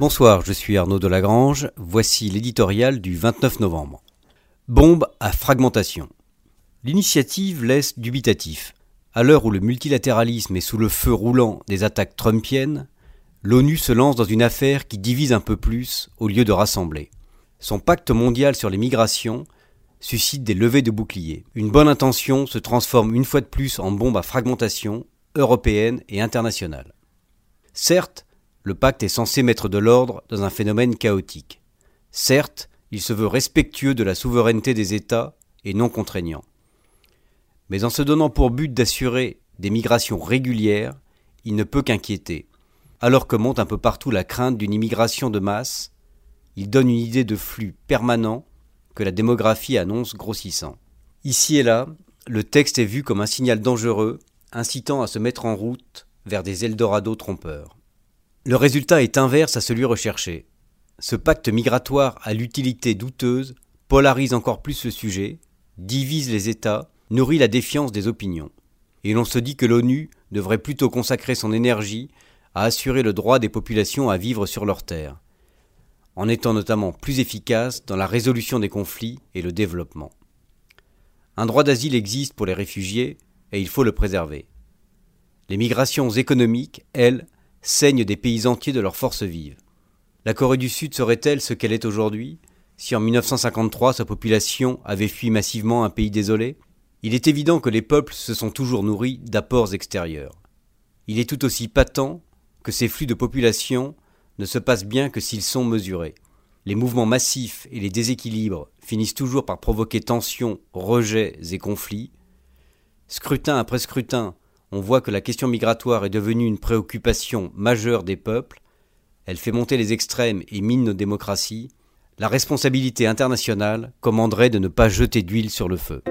Bonsoir, je suis Arnaud Delagrange. Voici l'éditorial du 29 novembre. Bombe à fragmentation. L'initiative laisse dubitatif. À l'heure où le multilatéralisme est sous le feu roulant des attaques trumpiennes, l'ONU se lance dans une affaire qui divise un peu plus au lieu de rassembler. Son pacte mondial sur les migrations suscite des levées de boucliers. Une bonne intention se transforme une fois de plus en bombe à fragmentation européenne et internationale. Certes, le pacte est censé mettre de l'ordre dans un phénomène chaotique. Certes, il se veut respectueux de la souveraineté des États et non contraignant. Mais en se donnant pour but d'assurer des migrations régulières, il ne peut qu'inquiéter. Alors que monte un peu partout la crainte d'une immigration de masse, il donne une idée de flux permanent que la démographie annonce grossissant. Ici et là, le texte est vu comme un signal dangereux, incitant à se mettre en route vers des Eldorado trompeurs. Le résultat est inverse à celui recherché. Ce pacte migratoire à l'utilité douteuse polarise encore plus le sujet, divise les États, nourrit la défiance des opinions. Et l'on se dit que l'ONU devrait plutôt consacrer son énergie à assurer le droit des populations à vivre sur leurs terres, en étant notamment plus efficace dans la résolution des conflits et le développement. Un droit d'asile existe pour les réfugiés et il faut le préserver. Les migrations économiques, elles, saignent des pays entiers de leurs forces vives. La Corée du Sud serait-elle ce qu'elle est aujourd'hui si en 1953 sa population avait fui massivement un pays désolé? Il est évident que les peuples se sont toujours nourris d'apports extérieurs. Il est tout aussi patent que ces flux de population ne se passent bien que s'ils sont mesurés. Les mouvements massifs et les déséquilibres finissent toujours par provoquer tensions, rejets et conflits. Scrutin après scrutin, on voit que la question migratoire est devenue une préoccupation majeure des peuples, elle fait monter les extrêmes et mine nos démocraties, la responsabilité internationale commanderait de ne pas jeter d'huile sur le feu.